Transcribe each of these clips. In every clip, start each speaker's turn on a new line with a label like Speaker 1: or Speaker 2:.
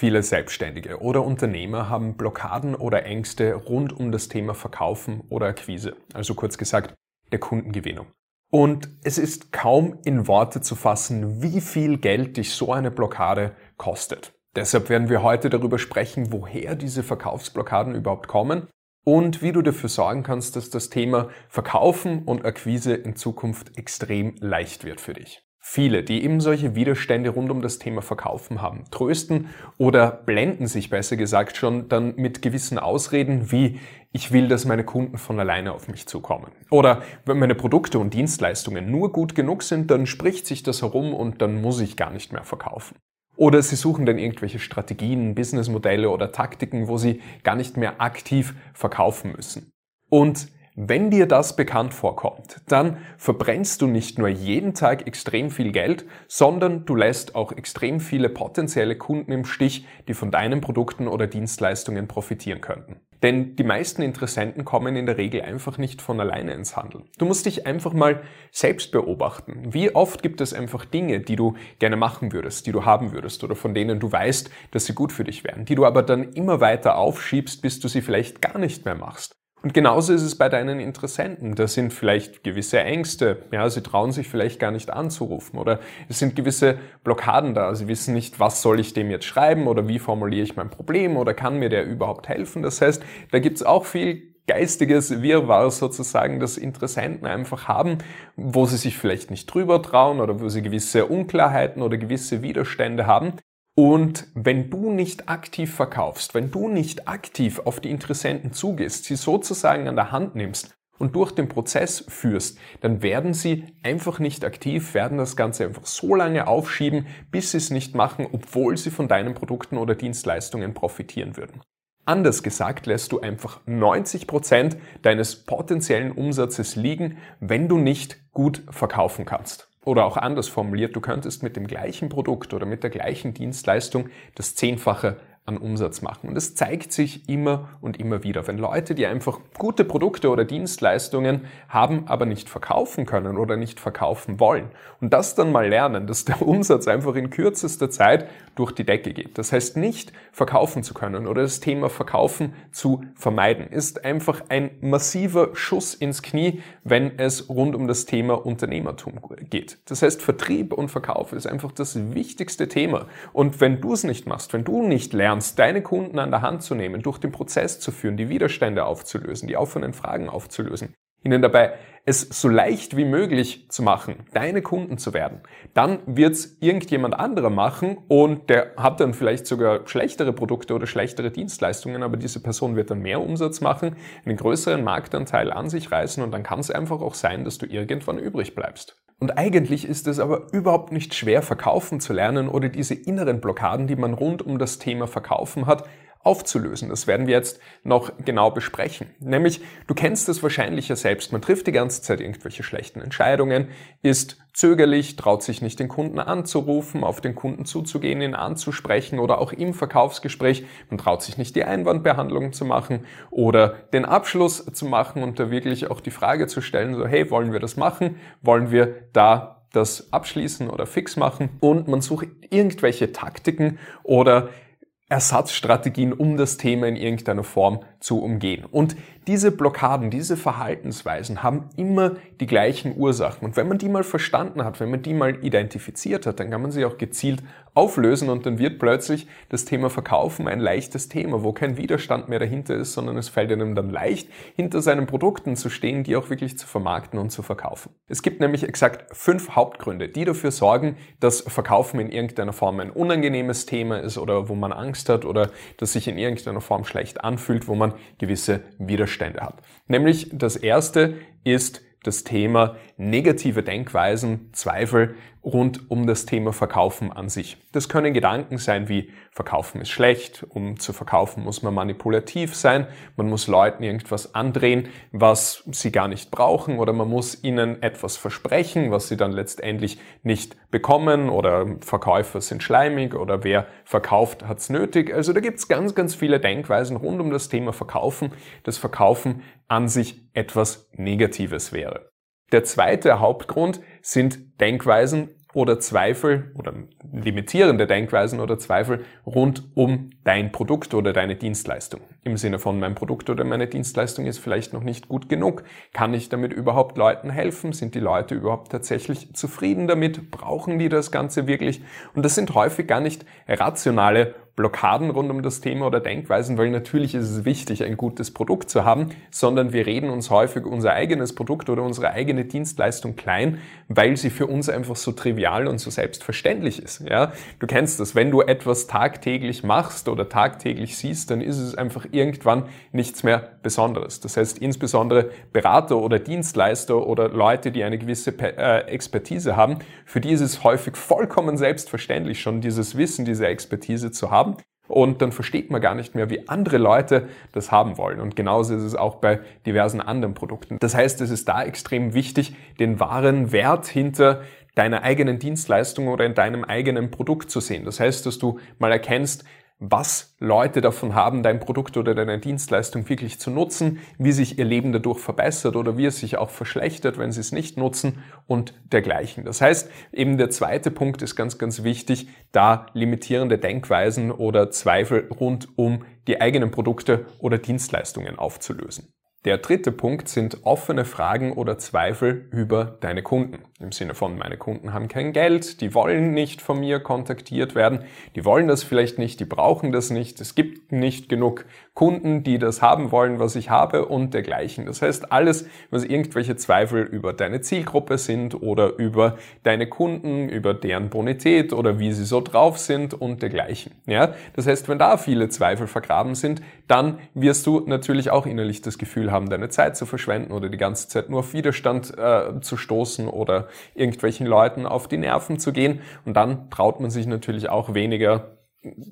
Speaker 1: Viele Selbstständige oder Unternehmer haben Blockaden oder Ängste rund um das Thema Verkaufen oder Akquise, also kurz gesagt der Kundengewinnung. Und es ist kaum in Worte zu fassen, wie viel Geld dich so eine Blockade kostet. Deshalb werden wir heute darüber sprechen, woher diese Verkaufsblockaden überhaupt kommen und wie du dafür sorgen kannst, dass das Thema Verkaufen und Akquise in Zukunft extrem leicht wird für dich. Viele, die eben solche Widerstände rund um das Thema Verkaufen haben, trösten oder blenden sich besser gesagt schon dann mit gewissen Ausreden wie ich will, dass meine Kunden von alleine auf mich zukommen. Oder wenn meine Produkte und Dienstleistungen nur gut genug sind, dann spricht sich das herum und dann muss ich gar nicht mehr verkaufen. Oder sie suchen dann irgendwelche Strategien, Businessmodelle oder Taktiken, wo sie gar nicht mehr aktiv verkaufen müssen. Und wenn dir das bekannt vorkommt, dann verbrennst du nicht nur jeden Tag extrem viel Geld, sondern du lässt auch extrem viele potenzielle Kunden im Stich, die von deinen Produkten oder Dienstleistungen profitieren könnten. Denn die meisten Interessenten kommen in der Regel einfach nicht von alleine ins Handeln. Du musst dich einfach mal selbst beobachten. Wie oft gibt es einfach Dinge, die du gerne machen würdest, die du haben würdest oder von denen du weißt, dass sie gut für dich wären, die du aber dann immer weiter aufschiebst, bis du sie vielleicht gar nicht mehr machst. Und genauso ist es bei deinen Interessenten. Da sind vielleicht gewisse Ängste, ja, sie trauen sich vielleicht gar nicht anzurufen oder es sind gewisse Blockaden da. Sie wissen nicht, was soll ich dem jetzt schreiben oder wie formuliere ich mein Problem oder kann mir der überhaupt helfen. Das heißt, da gibt's auch viel geistiges Wirrwarr sozusagen, das Interessenten einfach haben, wo sie sich vielleicht nicht drüber trauen oder wo sie gewisse Unklarheiten oder gewisse Widerstände haben. Und wenn du nicht aktiv verkaufst, wenn du nicht aktiv auf die Interessenten zugehst, sie sozusagen an der Hand nimmst und durch den Prozess führst, dann werden sie einfach nicht aktiv, werden das Ganze einfach so lange aufschieben, bis sie es nicht machen, obwohl sie von deinen Produkten oder Dienstleistungen profitieren würden. Anders gesagt lässt du einfach 90 Prozent deines potenziellen Umsatzes liegen, wenn du nicht gut verkaufen kannst. Oder auch anders formuliert, du könntest mit dem gleichen Produkt oder mit der gleichen Dienstleistung das Zehnfache an Umsatz machen. Und das zeigt sich immer und immer wieder. Wenn Leute, die einfach gute Produkte oder Dienstleistungen haben, aber nicht verkaufen können oder nicht verkaufen wollen und das dann mal lernen, dass der Umsatz einfach in kürzester Zeit durch die Decke geht. Das heißt, nicht verkaufen zu können oder das Thema Verkaufen zu vermeiden, ist einfach ein massiver Schuss ins Knie, wenn es rund um das Thema Unternehmertum geht. Das heißt, Vertrieb und Verkauf ist einfach das wichtigste Thema. Und wenn du es nicht machst, wenn du nicht lernst, lernst, deine Kunden an der Hand zu nehmen, durch den Prozess zu führen, die Widerstände aufzulösen, die offenen Fragen aufzulösen, ihnen dabei es so leicht wie möglich zu machen, deine Kunden zu werden, dann wird es irgendjemand anderer machen und der hat dann vielleicht sogar schlechtere Produkte oder schlechtere Dienstleistungen, aber diese Person wird dann mehr Umsatz machen, einen größeren Marktanteil an sich reißen und dann kann es einfach auch sein, dass du irgendwann übrig bleibst. Und eigentlich ist es aber überhaupt nicht schwer, verkaufen zu lernen oder diese inneren Blockaden, die man rund um das Thema Verkaufen hat, aufzulösen. Das werden wir jetzt noch genau besprechen. Nämlich, du kennst das wahrscheinlich ja selbst. Man trifft die ganze Zeit irgendwelche schlechten Entscheidungen, ist zögerlich, traut sich nicht den Kunden anzurufen, auf den Kunden zuzugehen, ihn anzusprechen oder auch im Verkaufsgespräch. Man traut sich nicht die Einwandbehandlung zu machen oder den Abschluss zu machen und da wirklich auch die Frage zu stellen, so hey, wollen wir das machen? Wollen wir da das abschließen oder fix machen? Und man sucht irgendwelche Taktiken oder Ersatzstrategien, um das Thema in irgendeiner Form zu umgehen. Und diese Blockaden, diese Verhaltensweisen haben immer die gleichen Ursachen. Und wenn man die mal verstanden hat, wenn man die mal identifiziert hat, dann kann man sie auch gezielt auflösen und dann wird plötzlich das Thema Verkaufen ein leichtes Thema, wo kein Widerstand mehr dahinter ist, sondern es fällt einem dann leicht, hinter seinen Produkten zu stehen, die auch wirklich zu vermarkten und zu verkaufen. Es gibt nämlich exakt fünf Hauptgründe, die dafür sorgen, dass Verkaufen in irgendeiner Form ein unangenehmes Thema ist oder wo man Angst hat oder das sich in irgendeiner Form schlecht anfühlt, wo man gewisse Widerstände hat. Nämlich das erste ist das Thema negative Denkweisen, Zweifel rund um das Thema Verkaufen an sich. Das können Gedanken sein wie Verkaufen ist schlecht, um zu verkaufen muss man manipulativ sein, man muss Leuten irgendwas andrehen, was sie gar nicht brauchen oder man muss ihnen etwas versprechen, was sie dann letztendlich nicht bekommen oder Verkäufer sind schleimig oder wer verkauft hat's nötig. Also da gibt's ganz, ganz viele Denkweisen rund um das Thema Verkaufen, das Verkaufen an sich etwas Negatives wäre. Der zweite Hauptgrund sind Denkweisen oder Zweifel oder limitierende Denkweisen oder Zweifel rund um dein Produkt oder deine Dienstleistung. Im Sinne von mein Produkt oder meine Dienstleistung ist vielleicht noch nicht gut genug. Kann ich damit überhaupt Leuten helfen? Sind die Leute überhaupt tatsächlich zufrieden damit? Brauchen die das Ganze wirklich? Und das sind häufig gar nicht rationale Blockaden rund um das Thema oder Denkweisen, weil natürlich ist es wichtig, ein gutes Produkt zu haben, sondern wir reden uns häufig unser eigenes Produkt oder unsere eigene Dienstleistung klein, weil sie für uns einfach so trivial und so selbstverständlich ist. Ja, du kennst das, wenn du etwas tagtäglich machst oder tagtäglich siehst, dann ist es einfach irgendwann nichts mehr Besonderes. Das heißt, insbesondere Berater oder Dienstleister oder Leute, die eine gewisse äh, Expertise haben, für die ist es häufig vollkommen selbstverständlich schon dieses Wissen, diese Expertise zu haben und dann versteht man gar nicht mehr, wie andere Leute das haben wollen. Und genauso ist es auch bei diversen anderen Produkten. Das heißt, es ist da extrem wichtig, den wahren Wert hinter deiner eigenen Dienstleistung oder in deinem eigenen Produkt zu sehen. Das heißt, dass du mal erkennst, was Leute davon haben, dein Produkt oder deine Dienstleistung wirklich zu nutzen, wie sich ihr Leben dadurch verbessert oder wie es sich auch verschlechtert, wenn sie es nicht nutzen und dergleichen. Das heißt, eben der zweite Punkt ist ganz, ganz wichtig, da limitierende Denkweisen oder Zweifel rund um die eigenen Produkte oder Dienstleistungen aufzulösen. Der dritte Punkt sind offene Fragen oder Zweifel über deine Kunden. Im Sinne von, meine Kunden haben kein Geld, die wollen nicht von mir kontaktiert werden, die wollen das vielleicht nicht, die brauchen das nicht, es gibt nicht genug Kunden, die das haben wollen, was ich habe und dergleichen. Das heißt, alles, was irgendwelche Zweifel über deine Zielgruppe sind oder über deine Kunden, über deren Bonität oder wie sie so drauf sind und dergleichen. Ja? Das heißt, wenn da viele Zweifel vergraben sind, dann wirst du natürlich auch innerlich das Gefühl haben, deine Zeit zu verschwenden oder die ganze Zeit nur auf Widerstand äh, zu stoßen oder irgendwelchen Leuten auf die Nerven zu gehen. Und dann traut man sich natürlich auch weniger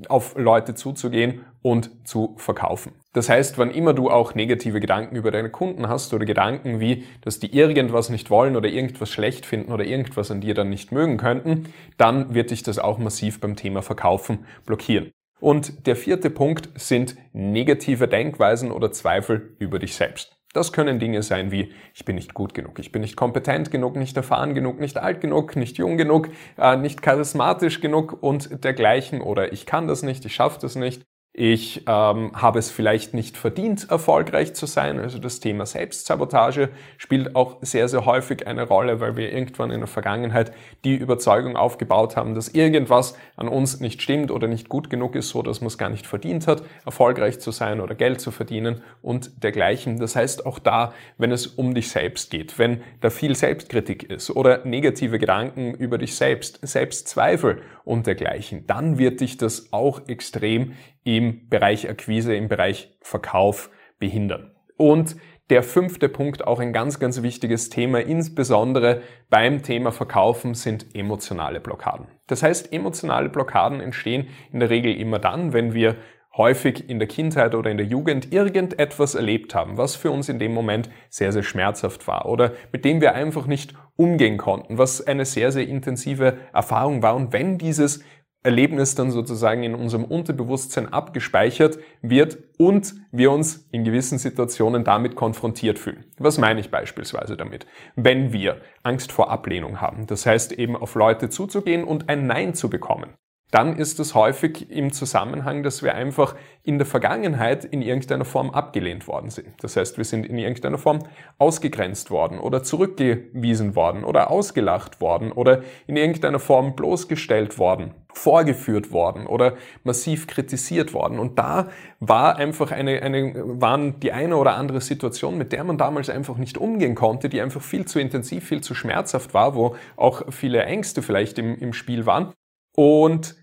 Speaker 1: auf Leute zuzugehen und zu verkaufen. Das heißt, wann immer du auch negative Gedanken über deine Kunden hast oder Gedanken wie, dass die irgendwas nicht wollen oder irgendwas schlecht finden oder irgendwas an dir dann nicht mögen könnten, dann wird dich das auch massiv beim Thema Verkaufen blockieren. Und der vierte Punkt sind negative Denkweisen oder Zweifel über dich selbst. Das können Dinge sein wie, ich bin nicht gut genug, ich bin nicht kompetent genug, nicht erfahren genug, nicht alt genug, nicht jung genug, äh, nicht charismatisch genug und dergleichen oder ich kann das nicht, ich schaffe das nicht. Ich ähm, habe es vielleicht nicht verdient, erfolgreich zu sein. Also das Thema Selbstsabotage spielt auch sehr, sehr häufig eine Rolle, weil wir irgendwann in der Vergangenheit die Überzeugung aufgebaut haben, dass irgendwas an uns nicht stimmt oder nicht gut genug ist, so dass man es gar nicht verdient hat, erfolgreich zu sein oder Geld zu verdienen und dergleichen. Das heißt, auch da, wenn es um dich selbst geht, wenn da viel Selbstkritik ist oder negative Gedanken über dich selbst, Selbstzweifel und dergleichen, dann wird dich das auch extrem im Bereich Akquise, im Bereich Verkauf behindern. Und der fünfte Punkt, auch ein ganz, ganz wichtiges Thema, insbesondere beim Thema Verkaufen, sind emotionale Blockaden. Das heißt, emotionale Blockaden entstehen in der Regel immer dann, wenn wir häufig in der Kindheit oder in der Jugend irgendetwas erlebt haben, was für uns in dem Moment sehr, sehr schmerzhaft war oder mit dem wir einfach nicht umgehen konnten, was eine sehr, sehr intensive Erfahrung war. Und wenn dieses Erlebnis dann sozusagen in unserem Unterbewusstsein abgespeichert wird und wir uns in gewissen Situationen damit konfrontiert fühlen. Was meine ich beispielsweise damit? Wenn wir Angst vor Ablehnung haben, das heißt eben auf Leute zuzugehen und ein Nein zu bekommen, dann ist es häufig im Zusammenhang, dass wir einfach in der Vergangenheit in irgendeiner Form abgelehnt worden sind. Das heißt, wir sind in irgendeiner Form ausgegrenzt worden oder zurückgewiesen worden oder ausgelacht worden oder in irgendeiner Form bloßgestellt worden, vorgeführt worden oder massiv kritisiert worden. Und da war einfach eine, eine, waren die eine oder andere Situation, mit der man damals einfach nicht umgehen konnte, die einfach viel zu intensiv, viel zu schmerzhaft war, wo auch viele Ängste vielleicht im, im Spiel waren. Und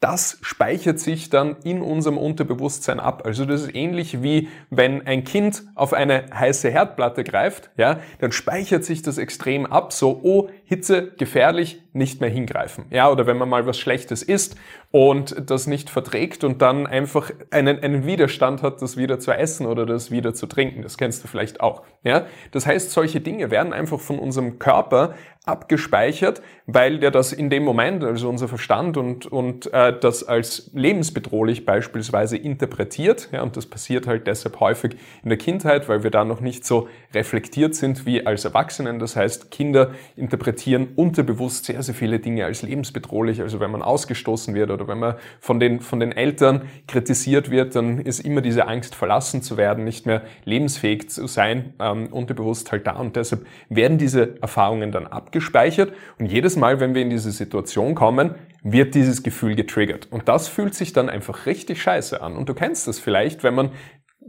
Speaker 1: das speichert sich dann in unserem Unterbewusstsein ab. Also das ist ähnlich wie wenn ein Kind auf eine heiße Herdplatte greift, ja, dann speichert sich das extrem ab, so, oh, Hitze, gefährlich, nicht mehr hingreifen. Ja, oder wenn man mal was Schlechtes isst und das nicht verträgt und dann einfach einen, einen Widerstand hat, das wieder zu essen oder das wieder zu trinken. Das kennst du vielleicht auch. Ja, das heißt, solche Dinge werden einfach von unserem Körper abgespeichert, weil der das in dem Moment, also unser Verstand und, und äh, das als lebensbedrohlich beispielsweise interpretiert. Ja, und das passiert halt deshalb häufig in der Kindheit, weil wir da noch nicht so reflektiert sind wie als Erwachsenen. Das heißt, Kinder interpretieren interpretieren unterbewusst sehr, sehr viele Dinge als lebensbedrohlich. Also wenn man ausgestoßen wird oder wenn man von den, von den Eltern kritisiert wird, dann ist immer diese Angst, verlassen zu werden, nicht mehr lebensfähig zu sein, ähm, unterbewusst halt da. Und deshalb werden diese Erfahrungen dann abgespeichert. Und jedes Mal, wenn wir in diese Situation kommen, wird dieses Gefühl getriggert. Und das fühlt sich dann einfach richtig scheiße an. Und du kennst das vielleicht, wenn man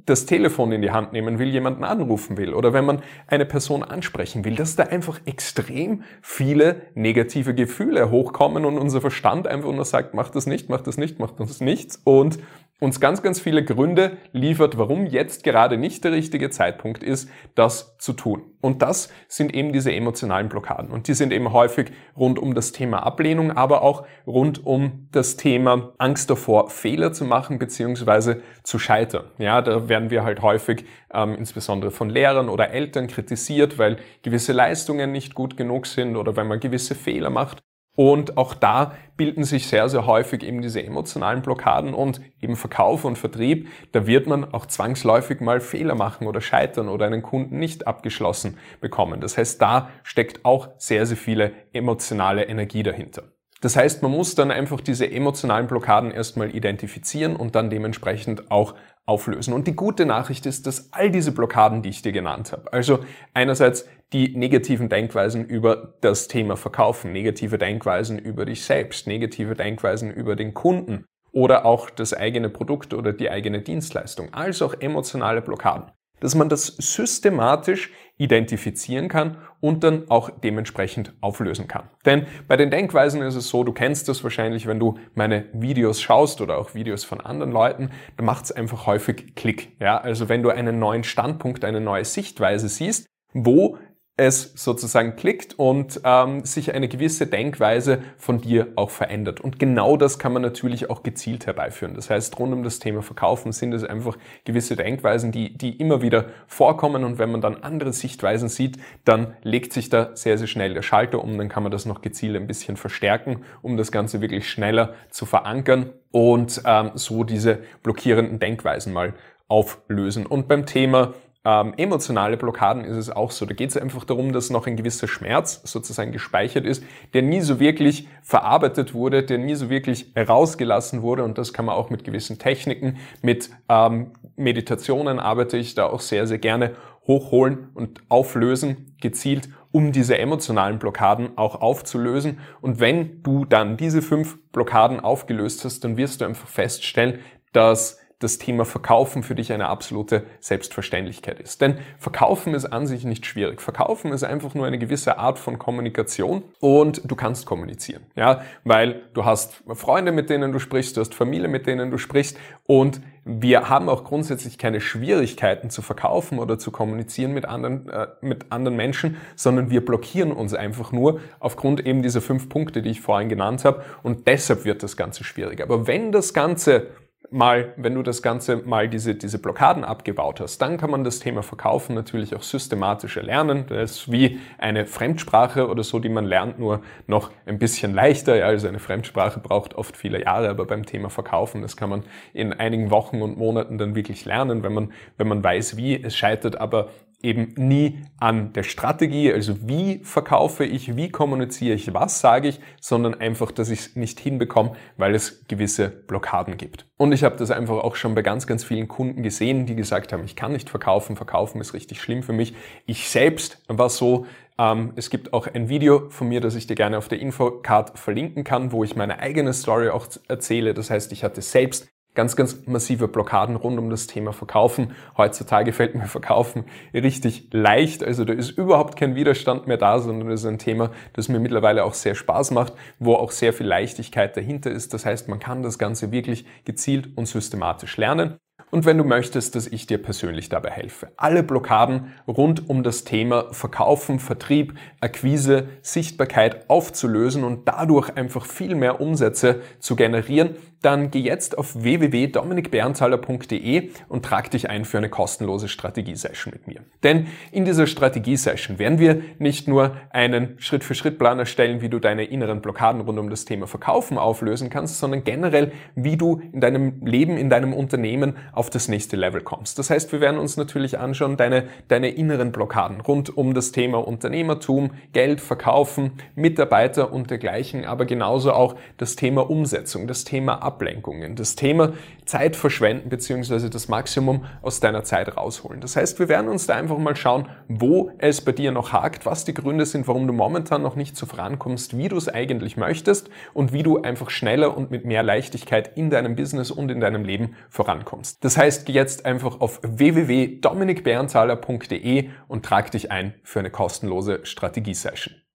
Speaker 1: das Telefon in die Hand nehmen will, jemanden anrufen will oder wenn man eine Person ansprechen will, dass da einfach extrem viele negative Gefühle hochkommen und unser Verstand einfach nur sagt, mach das nicht, mach das nicht, mach das nicht und uns ganz, ganz viele Gründe liefert, warum jetzt gerade nicht der richtige Zeitpunkt ist, das zu tun. Und das sind eben diese emotionalen Blockaden. Und die sind eben häufig rund um das Thema Ablehnung, aber auch rund um das Thema Angst davor, Fehler zu machen bzw. zu scheitern. Ja, da werden wir halt häufig ähm, insbesondere von Lehrern oder Eltern kritisiert, weil gewisse Leistungen nicht gut genug sind oder wenn man gewisse Fehler macht. Und auch da bilden sich sehr, sehr häufig eben diese emotionalen Blockaden und eben Verkauf und Vertrieb. Da wird man auch zwangsläufig mal Fehler machen oder scheitern oder einen Kunden nicht abgeschlossen bekommen. Das heißt, da steckt auch sehr, sehr viele emotionale Energie dahinter. Das heißt, man muss dann einfach diese emotionalen Blockaden erstmal identifizieren und dann dementsprechend auch auflösen. Und die gute Nachricht ist, dass all diese Blockaden, die ich dir genannt habe, also einerseits die negativen Denkweisen über das Thema Verkaufen, negative Denkweisen über dich selbst, negative Denkweisen über den Kunden oder auch das eigene Produkt oder die eigene Dienstleistung, als auch emotionale Blockaden, dass man das systematisch identifizieren kann und dann auch dementsprechend auflösen kann. Denn bei den Denkweisen ist es so, du kennst das wahrscheinlich, wenn du meine Videos schaust oder auch Videos von anderen Leuten, da macht es einfach häufig Klick. Ja, also wenn du einen neuen Standpunkt, eine neue Sichtweise siehst, wo es sozusagen klickt und ähm, sich eine gewisse Denkweise von dir auch verändert. Und genau das kann man natürlich auch gezielt herbeiführen. Das heißt, rund um das Thema Verkaufen sind es einfach gewisse Denkweisen, die, die immer wieder vorkommen. Und wenn man dann andere Sichtweisen sieht, dann legt sich da sehr, sehr schnell der Schalter um. Dann kann man das noch gezielt ein bisschen verstärken, um das Ganze wirklich schneller zu verankern und ähm, so diese blockierenden Denkweisen mal auflösen. Und beim Thema ähm, emotionale Blockaden ist es auch so. Da geht es einfach darum, dass noch ein gewisser Schmerz sozusagen gespeichert ist, der nie so wirklich verarbeitet wurde, der nie so wirklich herausgelassen wurde. Und das kann man auch mit gewissen Techniken, mit ähm, Meditationen arbeite ich da auch sehr, sehr gerne hochholen und auflösen, gezielt, um diese emotionalen Blockaden auch aufzulösen. Und wenn du dann diese fünf Blockaden aufgelöst hast, dann wirst du einfach feststellen, dass das Thema Verkaufen für dich eine absolute Selbstverständlichkeit ist. Denn Verkaufen ist an sich nicht schwierig. Verkaufen ist einfach nur eine gewisse Art von Kommunikation und du kannst kommunizieren. Ja, weil du hast Freunde, mit denen du sprichst, du hast Familie, mit denen du sprichst und wir haben auch grundsätzlich keine Schwierigkeiten zu verkaufen oder zu kommunizieren mit anderen, äh, mit anderen Menschen, sondern wir blockieren uns einfach nur aufgrund eben dieser fünf Punkte, die ich vorhin genannt habe und deshalb wird das Ganze schwierig. Aber wenn das Ganze mal, wenn du das Ganze mal diese, diese Blockaden abgebaut hast, dann kann man das Thema Verkaufen natürlich auch systematisch erlernen. Das ist wie eine Fremdsprache oder so, die man lernt, nur noch ein bisschen leichter. Ja, also eine Fremdsprache braucht oft viele Jahre, aber beim Thema Verkaufen, das kann man in einigen Wochen und Monaten dann wirklich lernen, wenn man, wenn man weiß, wie. Es scheitert aber eben nie an der Strategie, also wie verkaufe ich, wie kommuniziere ich, was sage ich, sondern einfach, dass ich es nicht hinbekomme, weil es gewisse Blockaden gibt. Und ich habe das einfach auch schon bei ganz, ganz vielen Kunden gesehen, die gesagt haben, ich kann nicht verkaufen, verkaufen ist richtig schlimm für mich. Ich selbst war so, ähm, es gibt auch ein Video von mir, das ich dir gerne auf der Infocard verlinken kann, wo ich meine eigene Story auch erzähle. Das heißt, ich hatte selbst ganz, ganz massive Blockaden rund um das Thema Verkaufen. Heutzutage fällt mir Verkaufen richtig leicht. Also da ist überhaupt kein Widerstand mehr da, sondern das ist ein Thema, das mir mittlerweile auch sehr Spaß macht, wo auch sehr viel Leichtigkeit dahinter ist. Das heißt, man kann das Ganze wirklich gezielt und systematisch lernen und wenn du möchtest, dass ich dir persönlich dabei helfe. Alle Blockaden rund um das Thema Verkaufen, Vertrieb, Akquise, Sichtbarkeit aufzulösen und dadurch einfach viel mehr Umsätze zu generieren, dann geh jetzt auf www.dominikberntaler.de und trag dich ein für eine kostenlose Strategie-Session mit mir. Denn in dieser Strategie-Session werden wir nicht nur einen Schritt-für-Schritt-Plan erstellen, wie du deine inneren Blockaden rund um das Thema Verkaufen auflösen kannst, sondern generell, wie du in deinem Leben, in deinem Unternehmen auf das nächste Level kommst. Das heißt, wir werden uns natürlich anschauen, deine, deine inneren Blockaden rund um das Thema Unternehmertum, Geld, Verkaufen, Mitarbeiter und dergleichen, aber genauso auch das Thema Umsetzung, das Thema Ablenkungen, das Thema Zeit verschwenden bzw. das Maximum aus deiner Zeit rausholen. Das heißt, wir werden uns da einfach mal schauen, wo es bei dir noch hakt, was die Gründe sind, warum du momentan noch nicht so vorankommst, wie du es eigentlich möchtest und wie du einfach schneller und mit mehr Leichtigkeit in deinem Business und in deinem Leben vorankommst. Das heißt, geh jetzt einfach auf www.dominikberntaler.de und trag dich ein für eine kostenlose Strategie-Session.